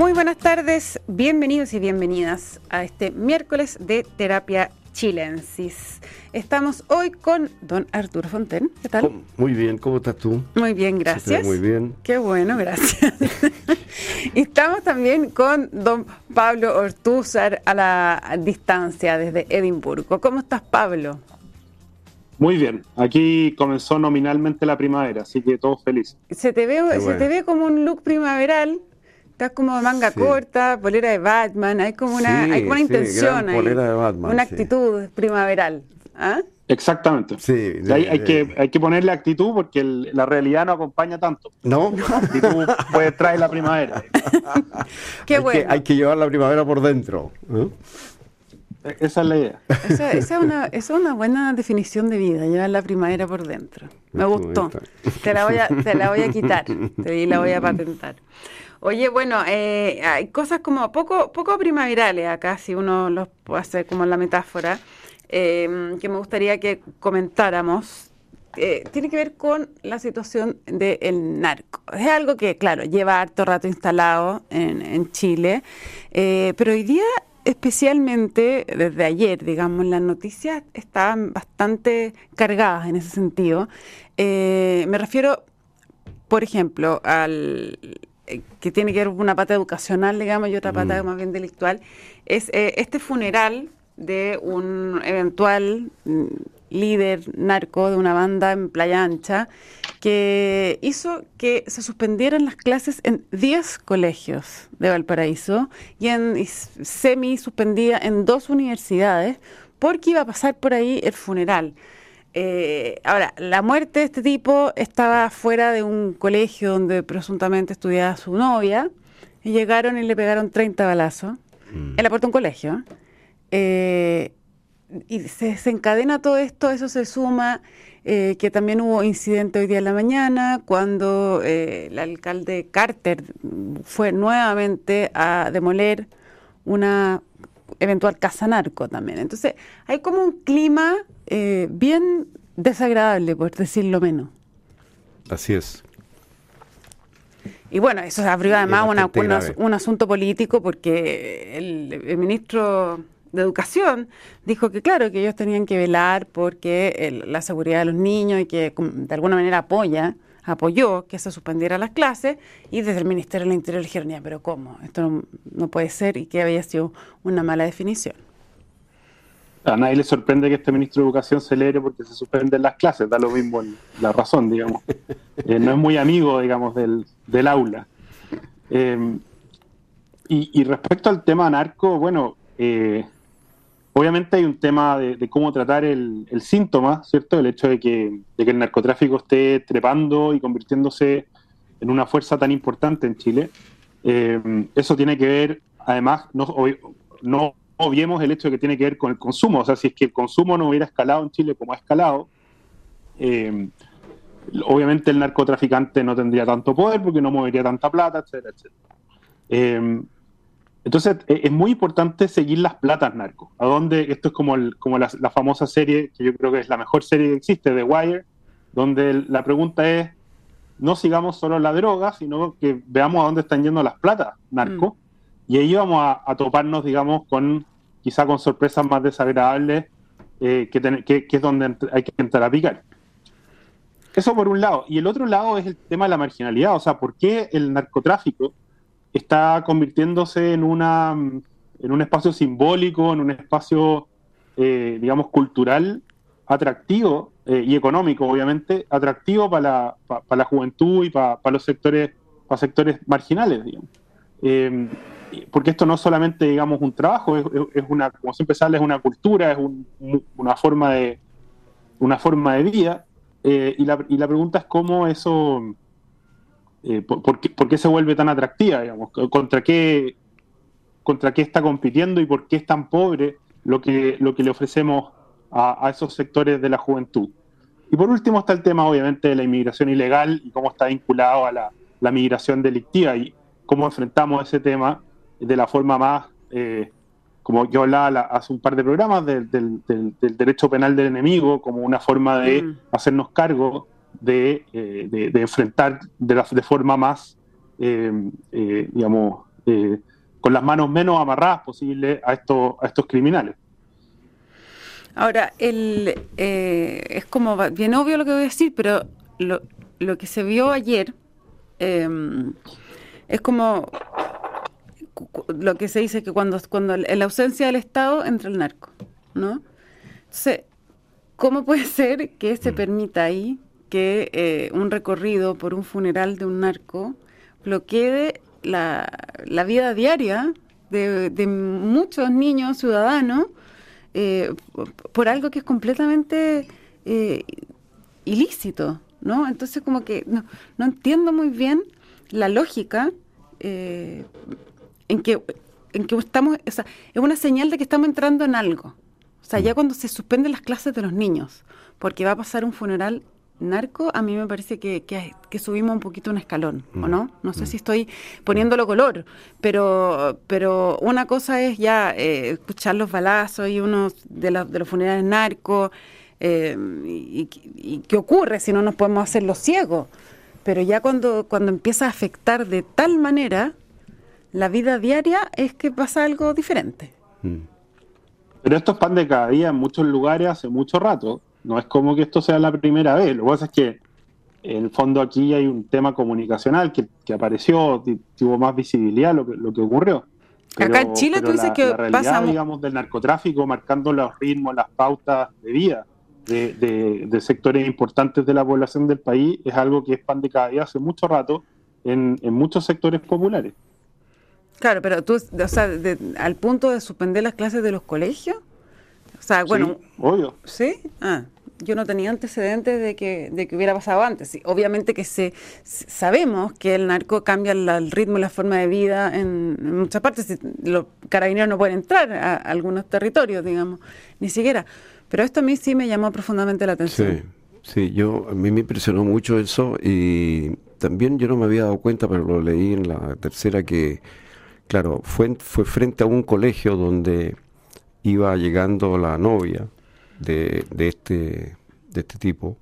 Muy buenas tardes, bienvenidos y bienvenidas a este miércoles de terapia chilensis. Estamos hoy con don Arturo Fonten. ¿Qué tal? Muy bien, ¿cómo estás tú? Muy bien, gracias. Muy bien. Qué bueno, gracias. y estamos también con don Pablo Ortúzar a la distancia desde Edimburgo. ¿Cómo estás, Pablo? Muy bien, aquí comenzó nominalmente la primavera, así que todos felices. Se te ve, se te ve como un look primaveral, estás como manga corta, polera de Batman, hay como una, hay como una intención ahí, una actitud primaveral. ¿ah? Exactamente. Sí, hay, que, hay que ponerle actitud porque la realidad no acompaña tanto. No. La actitud puede traer la primavera. Qué hay bueno. Que, hay que llevar la primavera por dentro. Esa es la idea. Esa, es una, es una buena definición de vida, llevar la primavera por dentro. Me gustó. Te la voy a, te la voy a quitar y la voy a patentar. Oye, bueno, eh, hay cosas como poco, poco primaverales acá, si uno los hacer como la metáfora, em, que me gustaría que comentáramos. Eh, tiene que ver con la situación del narco. Es algo que, claro, lleva harto rato instalado en, en Chile, eh, pero hoy día especialmente desde ayer, digamos, las noticias estaban bastante cargadas en ese sentido. Eh, me refiero, por ejemplo, al que tiene que ver con una pata educacional, digamos, y otra pata mm. más bien delictual, es eh, este funeral de un eventual mm, líder narco de una banda en Playa Ancha, que hizo que se suspendieran las clases en 10 colegios de Valparaíso y, en, semi suspendía en dos universidades porque iba a pasar por ahí el funeral. Eh, ahora, la muerte de este tipo estaba fuera de un colegio donde presuntamente estudiaba su novia y llegaron y le pegaron 30 balazos mm. en la puerta de un colegio. Eh, y se desencadena todo esto, eso se suma eh, que también hubo incidente hoy día en la mañana cuando eh, el alcalde Carter fue nuevamente a demoler una eventual casa narco también. Entonces hay como un clima eh, bien desagradable, por decirlo menos. Así es. Y bueno, eso abrió además un asunto político porque el ministro de Educación dijo que claro, que ellos tenían que velar porque la seguridad de los niños y que de alguna manera apoya, apoyó que se suspendiera las clases y desde el Ministerio del Interior dijeron, ya, pero ¿cómo? Esto no, puede ser y que había sido una mala definición. A nadie le sorprende que este ministro de Educación celebre porque se suspenden las clases, da lo mismo la razón, digamos. Eh, no es muy amigo, digamos, del, del aula. Eh, y, y, respecto al tema narco, bueno, eh, Obviamente hay un tema de, cómo tratar el, síntoma, ¿cierto? El hecho de que, el narcotráfico esté trepando y convirtiéndose en una fuerza tan importante en Chile. Eh, eso tiene que ver, además, no, obviemos el hecho de que tiene que ver con el consumo. O sea, si es que el consumo no hubiera escalado en Chile como ha escalado, eh, obviamente el narcotraficante no tendría tanto poder porque no movería tanta plata, etcétera, etcétera. Eh, entonces e, es muy importante seguir las platas narcos. A donde esto es como, como la, famosa serie, que yo creo que es la mejor serie que existe, The Wire, donde la pregunta es, no sigamos solo la droga, sino que veamos a dónde están yendo las platas narcos. Mm. Y ahí vamos a, toparnos, digamos, con quizá con sorpresas más desagradables, eh, que, que es donde hay que entrar a picar. Eso por un lado. Y el otro lado es el tema de la marginalidad. O sea, ¿por qué el narcotráfico está convirtiéndose en, una, en un espacio simbólico, en un espacio, eh, digamos, cultural atractivo eh, y económico, obviamente, atractivo para la, la juventud y para los sectores, para sectores marginales, digamos. Em, porque esto no es solamente, digamos, un trabajo, es, una, como siempre sale, es una cultura, es una, forma de, una forma de vida. Eh, y, la, y la pregunta es cómo eso eh, por, qué, se vuelve tan atractiva? Digamos? ¿Contra qué, ¿Contra qué está compitiendo y por qué es tan pobre lo que, lo que le ofrecemos a, esos sectores de la juventud? Y por último está el tema, obviamente, de la inmigración ilegal y cómo está vinculado a la, migración delictiva y cómo enfrentamos ese tema de la forma más, eh, como yo hablaba hace un par de programas, del, derecho penal del enemigo, como una forma de mm. hacernos cargo eh, de, de, enfrentar de, la, de forma más, eh, eh, digamos, con las manos menos amarradas posible a estos, a estos criminales. Ahora, el, es como bien obvio lo que voy a decir, pero lo, lo que se vio ayer em, es como lo que se dice que cuando, cuando en la ausencia del Estado entra el narco, ¿no? Entonces, ¿cómo puede ser que se mm. permita ahí que eh, un recorrido por un funeral de un narco bloquee la, la vida diaria de, de, muchos niños ciudadanos eh, por algo que es completamente eh, ilícito, ¿no? Entonces como que no, no entiendo muy bien la lógica eh, en que en que estamos, o sea, es una señal de que estamos entrando en algo. O sea, ya mm. cuando se suspenden las clases de los niños, porque va a pasar un funeral narco, a mí me parece que, que, subimos un poquito un escalón, ¿o mm. no? No sé mm. si estoy poniéndolo color, pero, pero una cosa es ya eh, escuchar los balazos y uno de, de los funerales narcos, eh, y, qué ocurre si no nos podemos hacer los ciegos. Pero ya cuando, cuando empieza a afectar de tal manera la vida diaria es que pasa algo diferente. Mm. Pero esto es pan de cada día en muchos lugares hace mucho rato. No es como que esto sea la primera vez. Lo que pasa es que en el fondo aquí hay un tema comunicacional que, apareció, tuvo más visibilidad lo que, lo que ocurrió. Acá en Chile tú dices que la realidad, digamos, del narcotráfico marcando los ritmos, las pautas de vida de, sectores importantes de la población del país es algo que es pan de cada día hace mucho rato en, muchos sectores populares. Claro, pero tú, o sea, al punto de suspender las clases de los colegios. O sea, bueno. obvio. Sí. Ah, yo no tenía antecedentes de que, de que hubiera pasado antes. obviamente que se, sabemos que el narco cambia el ritmo y la forma de vida en, en, muchas partes. Los carabineros no pueden entrar a algunos territorios, digamos, ni siquiera. Pero esto a mí sí me llamó profundamente la atención. Sí, sí, yo, a mí me impresionó mucho eso y también yo no me había dado cuenta, pero lo leí en la tercera que, claro, fue, fue frente a un colegio donde iba llegando la novia de, de, este, de este tipo,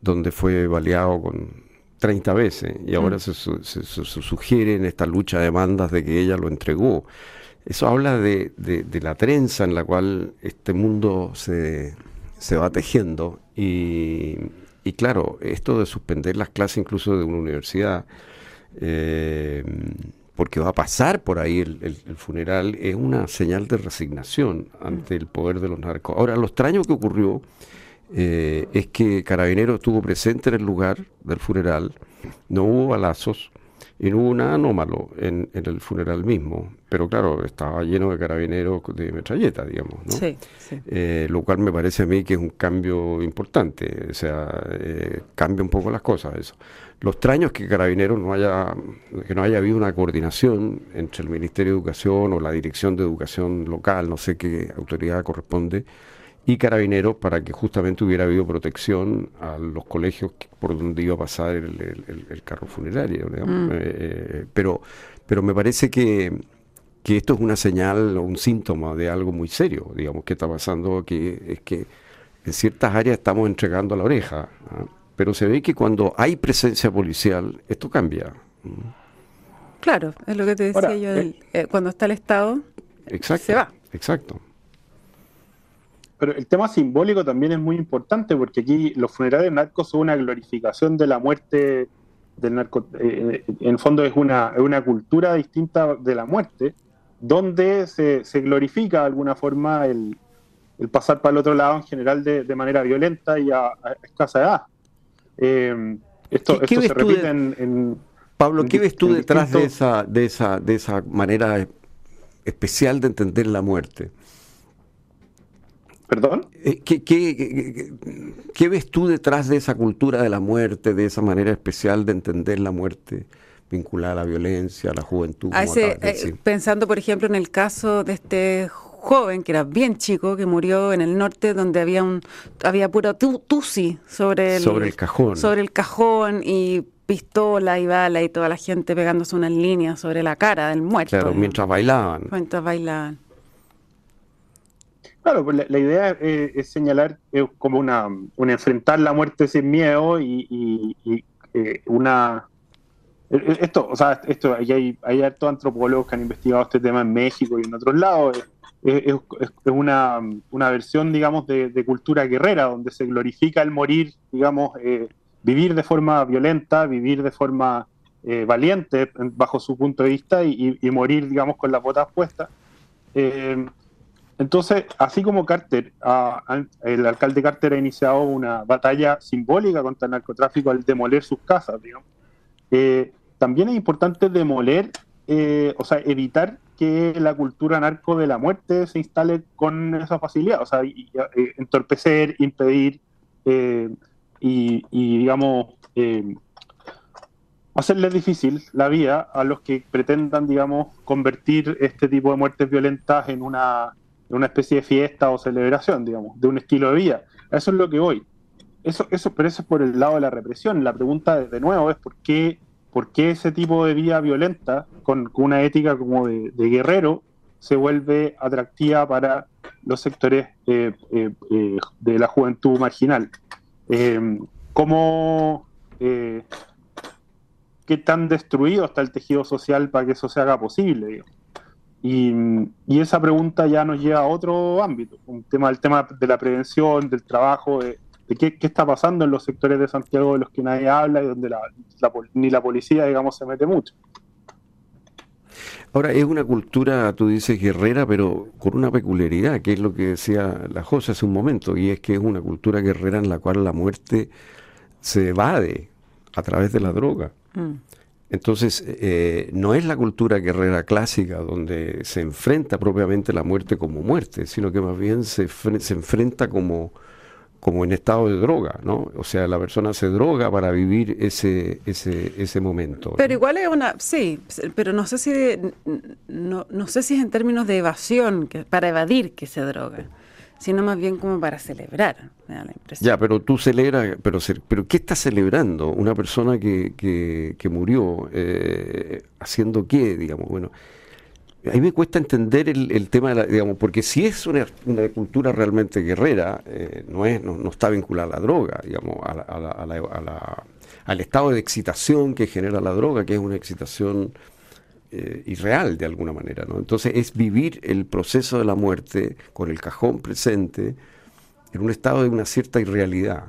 donde fue baleado con 30 veces y ahora mm. se, se, se, sugiere en esta lucha de bandas de que ella lo entregó. Eso habla de, de, la trenza en la cual este mundo se, se va tejiendo y, y, claro, esto de suspender las clases incluso de una universidad, eh, porque va a pasar por ahí el, funeral, es una señal de resignación ante el poder de los narcos. Ahora, lo extraño que ocurrió eh, es que Carabinero estuvo presente en el lugar del funeral, no hubo balazos, y no hubo nada anómalo en, el funeral mismo, pero claro, estaba lleno de carabineros de metralleta, digamos, ¿no? Sí, sí. Eh, lo cual me parece a mí que es un cambio importante, o sea, eh, cambia un poco las cosas eso. Lo extraño es que Carabineros no haya, que no haya habido una coordinación entre el Ministerio de Educación o la Dirección de Educación local, no sé qué autoridad corresponde, y carabineros para que justamente hubiera habido protección a los colegios por donde iba a pasar el, carro funerario. Mm. Eh, pero, pero me parece que, esto es una señal o un síntoma de algo muy serio, digamos, que está pasando, que es que en ciertas áreas estamos entregando la oreja, ¿ah? pero se ve que cuando hay presencia policial, esto cambia. Claro, es lo que te decía yo, eh, eh, cuando está el Estado, se va. Exacto. Pero el tema simbólico también es muy importante porque aquí los funerales narcos son una glorificación de la muerte del narco. Eh, en el fondo es una, una cultura distinta de la muerte, donde se, glorifica de alguna forma el, pasar para el otro lado en general de, manera violenta y a, escasa edad. Eh, esto, esto se repite en, Pablo, ¿qué ves tú detrás de esa, de esa, de esa manera especial de entender la muerte? ¿Perdón? Eh, ¿Qué, qué, ves tú detrás de esa cultura de la muerte, de esa manera especial de entender la muerte vinculada a la violencia, a la juventud? Eh, pensando, por ejemplo, en el caso de este joven que era bien chico, que murió en el norte, donde había un había puro tusi sobre el, sobre el cajón. Sobre el cajón y pistola y bala y toda la gente pegándose unas líneas sobre la cara del muerto. Claro, mientras bailaban. Mientras bailaban. Claro, pues la, idea es, señalar como una, un enfrentar la muerte sin miedo y, eh, una esto, o sea, esto, hay, hay hartos antropólogos que han investigado este tema en México y en otros lados. Es, una, una, versión, digamos, de, cultura guerrera, donde se glorifica el morir, digamos, eh, vivir de forma violenta, vivir de forma eh, valiente bajo su punto de vista y, morir, digamos, con las botas puestas. Eh, entonces, así como Carter, el alcalde Carter ha iniciado una batalla simbólica contra el narcotráfico al demoler sus casas, digamos, eh, también es importante demoler, o sea, evitar que la cultura narco de la muerte se instale con esa facilidad, o sea, entorpecer, impedir y, digamos, hacerle difícil la vida a los que pretendan, digamos, convertir este tipo de muertes violentas en una, especie de fiesta o celebración, digamos, de un estilo de vida. Eso es lo que voy. Eso, eso, pero eso es por el lado de la represión. La pregunta, de nuevo, es por qué, por qué ese tipo de vida violenta, con, una ética como de, guerrero, se vuelve atractiva para los sectores eh, eh, eh, de la juventud marginal. ¿Cómo qué tan destruido está el tejido social para que eso se haga posible. Y, esa pregunta ya nos lleva a otro ámbito, un tema, el tema de la prevención, del trabajo, de, qué, está pasando en los sectores de Santiago de los que nadie habla y donde ni la policía, digamos, se mete mucho. Ahora, es una cultura, tú dices, guerrera, pero con una peculiaridad, que es lo que decía la José hace un momento, y es que es una cultura guerrera en la cual la muerte se evade a través de la droga. Mm. Entonces, eh, no es la cultura guerrera clásica donde se enfrenta propiamente la muerte como muerte, sino que más bien se, se enfrenta como, como en estado de droga, ¿no? O sea, la persona se droga para vivir ese, ese, ese momento. Pero igual es una, sí, pero no sé si, no, no sé si es en términos de evasión, que, para evadir que se droga sino más bien como para celebrar, la impresión. Ya, pero tú celebras, pero, pero ¿qué estás celebrando? Una persona que, que, que murió, eh, ¿haciendo qué? Digamos, bueno, a mí me cuesta entender el, el tema, de la, digamos, porque si es una, una cultura realmente guerrera, eh, no, es, no, no, está vinculada a la droga, digamos, a la, a la, a al estado de excitación que genera la droga, que es una excitación eh, irreal de alguna manera. ¿no? Entonces es vivir el proceso de la muerte con el cajón presente en un estado de una cierta irrealidad.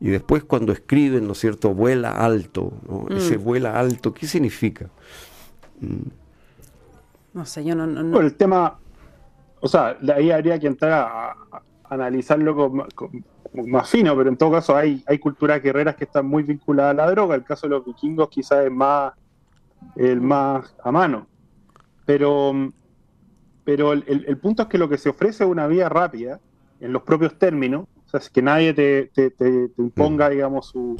Y después cuando escriben, ¿no es cierto?, vuela alto, ¿no? Mm. Ese vuela alto, ¿qué significa? Mm. No sé, yo no... no, el tema, o sea, ahí habría que entrar a, analizarlo más fino, pero en todo caso hay, hay culturas guerreras que están muy vinculadas a la droga. El caso de los vikingos quizás es más el más a mano. Pero, pero el, punto es que lo que se ofrece es una vía rápida, en los propios términos, o sea, es que nadie te, imponga, mm. digamos, su,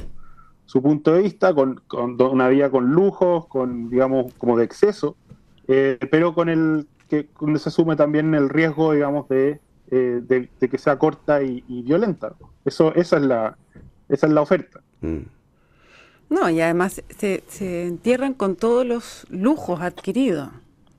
su, punto de vista, con, una vía con lujos, con, digamos, como de exceso, eh, pero con el que se asume también el riesgo, digamos, de, eh, de, que sea corta y, violenta. Eso, esa, es la, esa es la oferta. Mm. No, y además se, se entierran con todos los lujos adquiridos.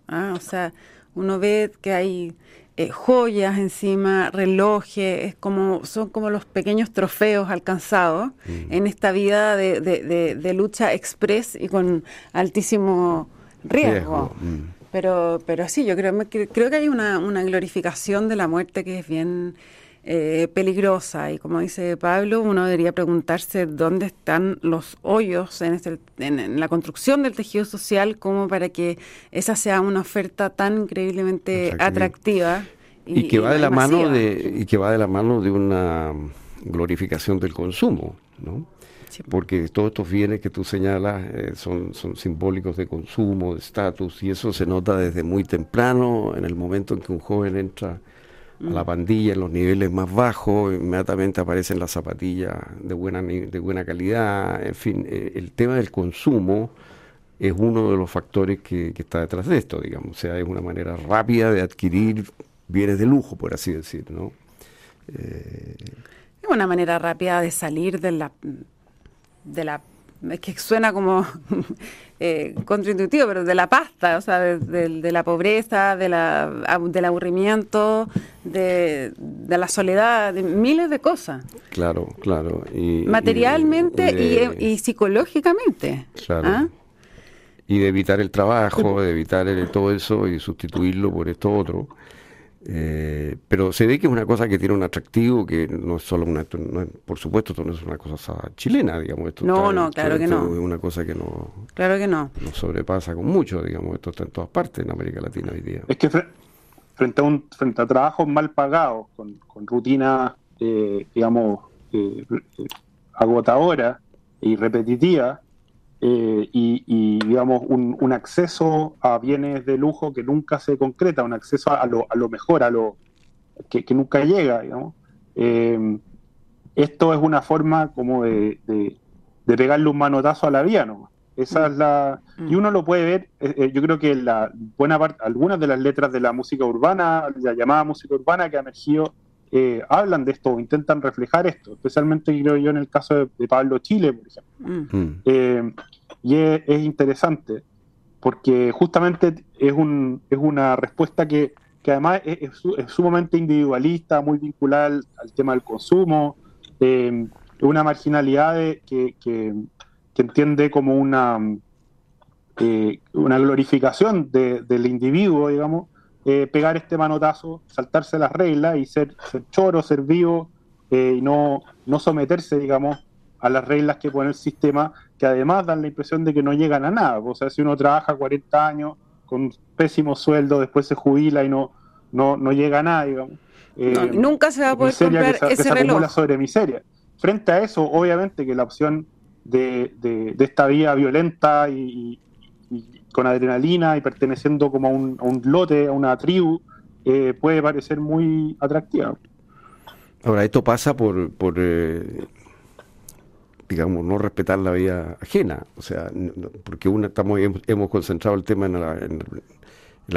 ¿ah? O sea, uno ve que hay eh, joyas encima, relojes, es como, son como los pequeños trofeos alcanzados mm. en esta vida de, de, de, lucha express y con altísimo riesgo. Mm. Pero, pero sí, yo creo, creo que hay una, una glorificación de la muerte que es bien eh, peligrosa. Y como dice Pablo, uno debería preguntarse dónde están los hoyos en, este, en, la construcción del tejido social como para que esa sea una oferta tan increíblemente atractiva. Y, que va de la mano de y que va de la mano de una glorificación del consumo, ¿no? Porque todos estos bienes que tú señalas eh, son, son simbólicos de consumo, de estatus, y eso se nota desde muy temprano, en el momento en que un joven entra a la pandilla en los niveles más bajos, inmediatamente aparecen las zapatillas de buena, de buena calidad, en fin, eh, el tema del consumo es uno de los factores que, está detrás de esto, digamos, o sea, es una manera rápida de adquirir bienes de lujo, por así decir, ¿no? Eh, es una manera rápida de salir de la, de la es que suena como eh, contraintuitivo, pero de la pasta, o sea, de, la pobreza, de la, del aburrimiento, de, la soledad, de miles de cosas. Claro, claro. Materialmente y, psicológicamente. Claro. ¿ah? y de evitar el trabajo, de evitar todo eso y sustituirlo por esto otro. Eh, pero se ve que es una cosa que tiene un atractivo que no es solo una, por supuesto, esto no es una cosa chilena, digamos. Esto no, no, claro que no. Es una cosa que no, claro que no. Nos sobrepasa con mucho, digamos. Esto está en todas partes en América Latina hoy día. Es que frente a un frente a trabajos mal pagados, con, con rutinas, eh, digamos, eh, agotadoras y repetitivas, eh, y, digamos un, acceso a bienes de lujo que nunca se concreta, un acceso a lo, a lo mejor, a lo que, nunca llega, digamos. Eh, esto es una forma como de, de, pegarle un manotazo a la vía, ¿no? Esa es la y uno lo puede ver. Eh, yo creo que la buena parte, algunas de las letras de la música urbana, la llamada música urbana que ha emergido, hablan de esto, intentan reflejar esto, especialmente creo yo en el caso de, Pablo Chile, por ejemplo. Mm. Y es, interesante porque justamente es, un, es una respuesta que, además es, sumamente individualista, muy vinculada al, tema del consumo, eh, una marginalidad que, que, entiende como una, eh, una glorificación del individuo, digamos, eh, pegar este manotazo, saltarse las reglas y ser, ser choro, ser vivo eh, y no, no someterse, digamos, a las reglas que pone el sistema, que además dan la impresión de que no llegan a nada. O sea, si uno trabaja 40 años con pésimo sueldo, después se jubila y no, no, no llega a nada, digamos. Eh, nunca se va a poder comprar que se, ese reloj. sobre miseria. Frente a eso, obviamente que la opción de, de, esta vía violenta y, con adrenalina y perteneciendo como a un, a un lote, a una tribu, eh, puede parecer muy atractiva. Ahora, esto pasa por, por eh, digamos, no respetar la vida ajena. O sea, porque una estamos hemos concentrado el tema en la,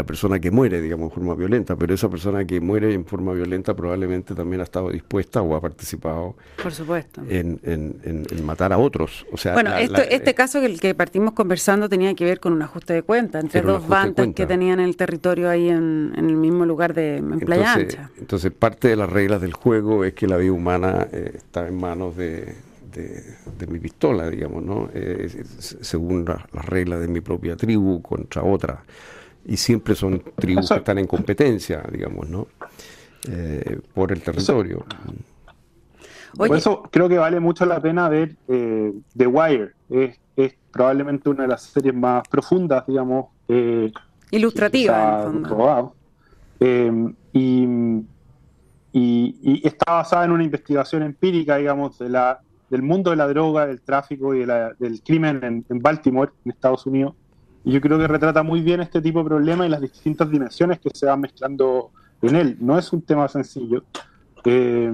persona que muere, digamos, en forma violenta, pero esa persona que muere en forma violenta probablemente también ha estado dispuesta o ha participado Por supuesto. En, en, matar a otros. O sea, bueno, este eh, caso que el que partimos conversando tenía que ver con un ajuste de cuenta entre dos bandas que tenían el territorio ahí en, el mismo lugar de en Playa entonces, Ancha. Entonces, parte de las reglas del juego es que la vida humana eh, está en manos de de, mi pistola, digamos, ¿no? Eh, según las reglas de mi propia tribu contra otra. Y siempre son tribus que están en competencia, digamos, ¿no? Eh, por el territorio. Por eso creo que vale mucho la pena ver eh, The Wire. Es, probablemente una de las series más profundas, digamos. Ilustrativa, en y, y, y, está basada en una investigación empírica, digamos, de la del mundo de la droga, del tráfico y del crimen en, Baltimore, en Estados Unidos. Yo creo que retrata muy bien este tipo de problema y las distintas dimensiones que se van mezclando en él. No es un tema sencillo. Eh,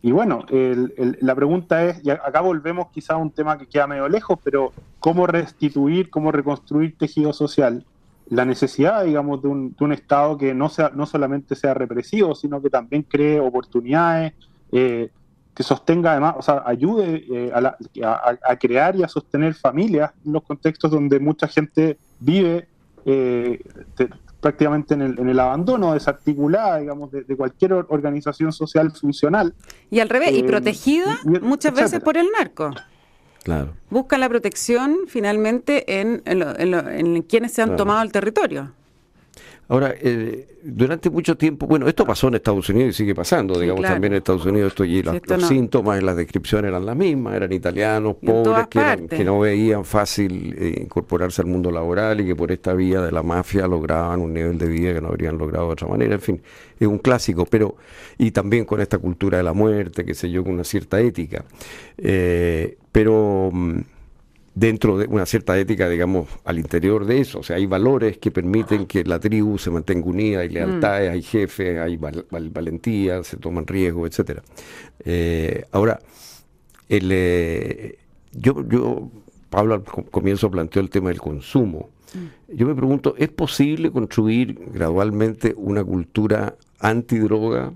y bueno, la pregunta es, y acá volvemos quizá a un tema que queda medio lejos, pero cómo restituir, cómo reconstruir tejido social. La necesidad, digamos, de un, de un Estado que no, sea, no solamente sea represivo, sino que también cree oportunidades, eh, que sostenga además, o sea, ayude eh, a, crear y a sostener familias en los contextos donde mucha gente vive eh, prácticamente en el, abandono, desarticulada, digamos, de, cualquier organización social funcional. Y al revés, y eh, protegida muchas veces por el narco. Claro. Buscan la protección finalmente en, en quienes se han tomado el territorio. Ahora, eh, durante mucho tiempo, bueno, esto pasó en Estados Unidos y sigue pasando, digamos, también en Estados Unidos esto, y los, síntomas y las descripciones eran las mismas, eran italianos, pobres, que, no veían fácil eh, incorporarse al mundo laboral y que por esta vía de la mafia lograban un nivel de vida que no habrían logrado de otra manera, en fin, es un clásico, pero, y también con esta cultura de la muerte, qué sé yo, con una cierta ética. Eh, pero... Dentro de una cierta ética, digamos, al interior de eso. O sea, hay valores que permiten que la tribu se mantenga unida, hay lealtades, hay jefes, hay valentía, se toman riesgos, etcétera. Eh, ahora, el, eh, yo, yo, Pablo al comienzo planteó el tema del consumo. Yo me pregunto, ¿es posible construir gradualmente una cultura antidroga,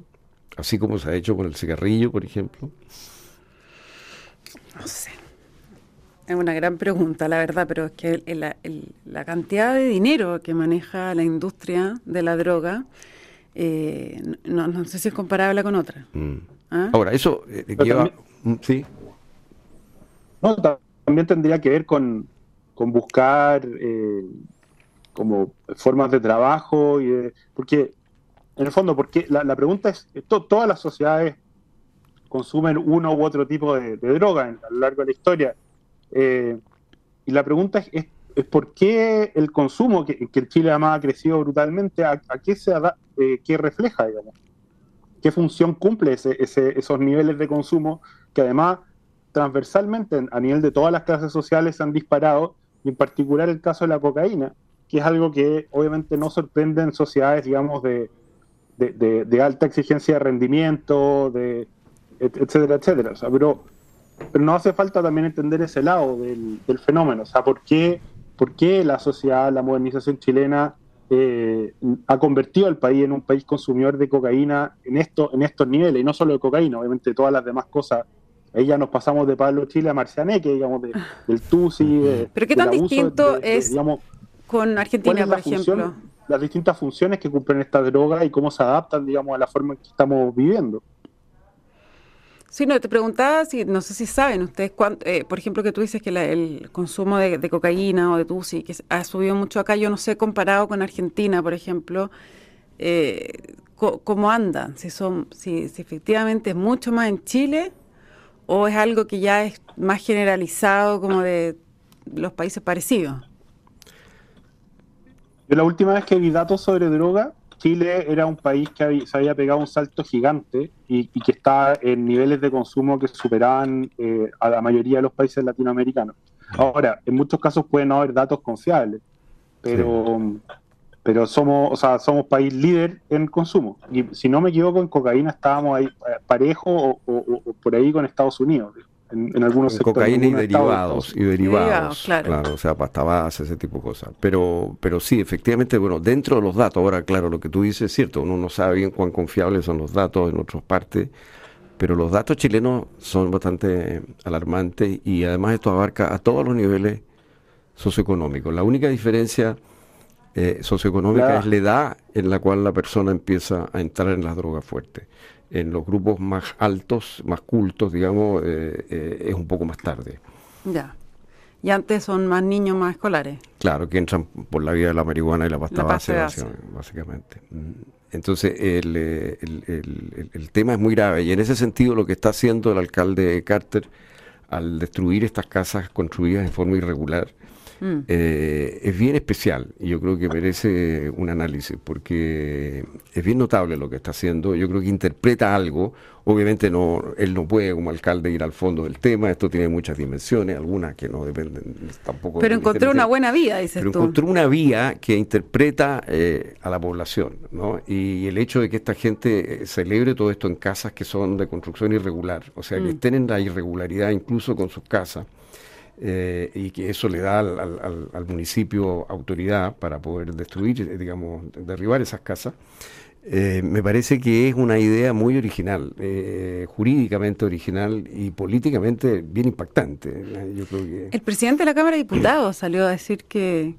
así como se ha hecho con el cigarrillo, por ejemplo? No sé. Es una gran pregunta, la verdad, pero es que la cantidad de dinero que maneja la industria de la droga, eh, no, sé si es comparable con otra. Mm. ¿Ah? Ahora, eso eh, lleva... Mm, sí. No, también tendría que ver con, con buscar eh, como formas de trabajo, y porque en el fondo, porque la, pregunta es, todas las sociedades consumen uno u otro tipo de, droga a lo largo de la historia. Eh, y la pregunta es, es, por qué el consumo, que, que, Chile además ha crecido brutalmente, a, qué se eh, qué refleja, digamos. ¿Qué función cumple ese, esos niveles de consumo que además transversalmente a nivel de todas las clases sociales se han disparado, y en particular el caso de la cocaína, que es algo que obviamente no sorprende en sociedades, digamos, de, de, alta exigencia de rendimiento, de etcétera, etcétera. pero, pero no hace falta también entender ese lado del, fenómeno. O sea, ¿por qué, ¿por qué la sociedad, la modernización chilena eh, ha convertido al país en un país consumidor de cocaína en, esto, en estos niveles? Y no solo de cocaína, obviamente todas las demás cosas ahí ya nos pasamos de Pablo Chile a Marcianeque, digamos, del Tusi. Pero qué tan distinto es con Argentina, por ejemplo las distintas funciones que cumplen estas drogas y cómo se adaptan, digamos, a la forma en que estamos viviendo. Sí, no, te preguntaba si, no sé si saben ustedes, eh, por ejemplo, que tú dices que el consumo de, cocaína o de tusi, que ha subido mucho acá, yo no sé, comparado con Argentina, por ejemplo, eh, cómo andan, si, son, si, si efectivamente es mucho más en Chile o es algo que ya es más generalizado como de los países parecidos. La última vez que vi datos sobre droga, Chile era un país que se había pegado un salto gigante y, que está en niveles de consumo que superaban eh, a la mayoría de los países latinoamericanos. Ahora, en muchos casos pueden no haber datos confiables, pero, pero somos, o sea, somos país líder en consumo. Y si no me equivoco, en cocaína estábamos ahí eh, parejo o por ahí con Estados Unidos en, algunos Cocaína y derivados, y derivados, claro. o sea, pasta base, ese tipo de cosas. Pero, pero sí, efectivamente, bueno, dentro de los datos, ahora, claro, lo que tú dices es cierto, uno no sabe bien cuán confiables son los datos en otras partes, pero los datos chilenos son bastante alarmantes y además esto abarca a todos los niveles socioeconómicos. La única diferencia eh, socioeconómica es la edad en la cual la persona empieza a entrar en las drogas fuertes en los grupos más altos, más cultos, digamos, eh, eh, es un poco más tarde. Ya. Y antes son más niños más escolares. Claro, que entran por la vía de la marihuana y la pasta, base, básicamente. Mm. Entonces, el, eh, el, el, el, tema es muy grave. Y en ese sentido, lo que está haciendo el alcalde Carter al destruir estas casas construidas en forma irregular, Mm. Eh, es bien especial y yo creo que merece un análisis porque es bien notable lo que está haciendo. Yo creo que interpreta algo. Obviamente no, él no puede como alcalde ir al fondo del tema. Esto tiene muchas dimensiones, algunas que no dependen tampoco. Pero encontró una buena vía, dices Pero encontró una vía que interpreta eh, a la población, ¿no? Y el hecho de que esta gente eh, celebre todo esto en casas que son de construcción irregular, o sea, que mm. estén en la irregularidad incluso con sus casas eh, y que eso le da al, municipio autoridad para poder destruir, eh, digamos, derribar esas casas. Eh, me parece que es una idea muy original, jurídicamente original y políticamente bien impactante. El presidente de la Cámara de Diputados salió a decir que,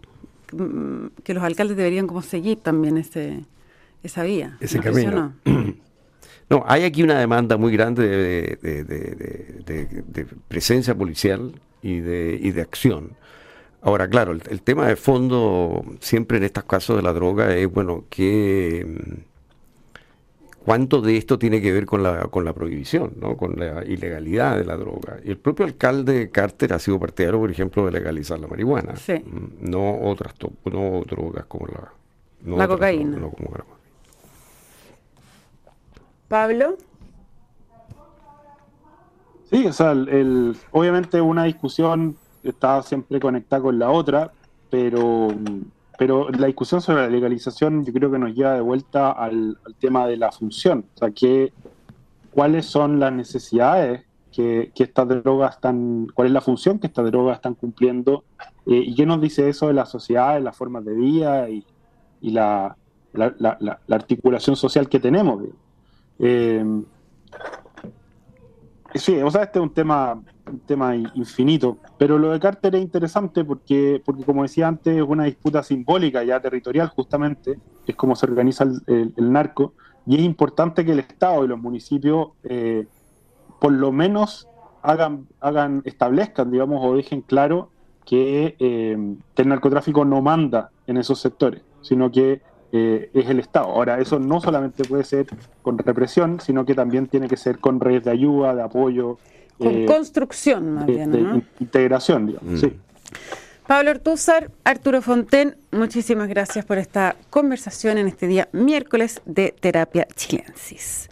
que los alcaldes deberían como seguir también ese, esa vía. Ese camino. No, hay aquí una demanda muy grande de presencia policial y de, y de acción. Ahora, claro, el, tema de fondo siempre en estos casos de la droga es, bueno, que mm, cuánto de esto tiene que ver con la, con la prohibición, ¿no? con la ilegalidad de la droga. Y el propio alcalde Carter ha sido partidario, por ejemplo, de legalizar la marihuana, mm, no otras no drogas como la, la cocaína. Pablo. Sí, o sea, el, obviamente una discusión está siempre conectada con la otra, pero, pero la discusión sobre la legalización yo creo que nos lleva de vuelta al, tema de la función, o sea, que, cuáles son las necesidades que, estas drogas están, cuál es la función que estas drogas están cumpliendo eh, y qué nos dice eso de la sociedad, de las formas de vida y, la, la, articulación social que tenemos. Eh, Sí, o sea, este es un tema, un tema infinito, pero lo de Carter es interesante porque, porque, como decía antes, es una disputa simbólica ya territorial justamente, es como se organiza el, narco, y es importante que el Estado y los municipios eh, por lo menos hagan, hagan, establezcan, digamos, o dejen claro que, eh, el narcotráfico no manda en esos sectores, sino que eh, es el Estado. Ahora, eso no solamente puede ser con represión, sino que también tiene que ser con redes de ayuda, de apoyo. Con eh, construcción, más bien, de integración, digamos. Sí. Pablo Ortúzar, Arturo Fonten, muchísimas gracias por esta conversación en este día miércoles de Terapia Chilensis.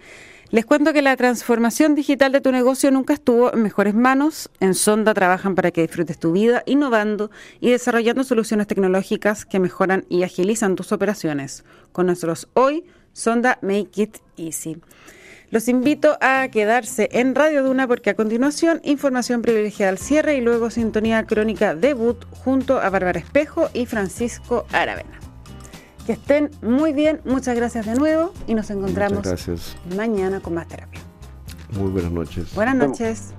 Les cuento que la transformación digital de tu negocio nunca estuvo en mejores manos. En Sonda trabajan para que disfrutes tu vida innovando y desarrollando soluciones tecnológicas que mejoran y agilizan tus operaciones. Con nosotros hoy, Sonda Make It Easy. Los invito a quedarse en Radio Duna porque a continuación información privilegiada al cierre y luego sintonía crónica debut junto a Bárbara Espejo y Francisco Aravena. Que estén muy bien, muchas gracias de nuevo y nos encontramos mañana con más terapia. Muy buenas noches. Buenas noches.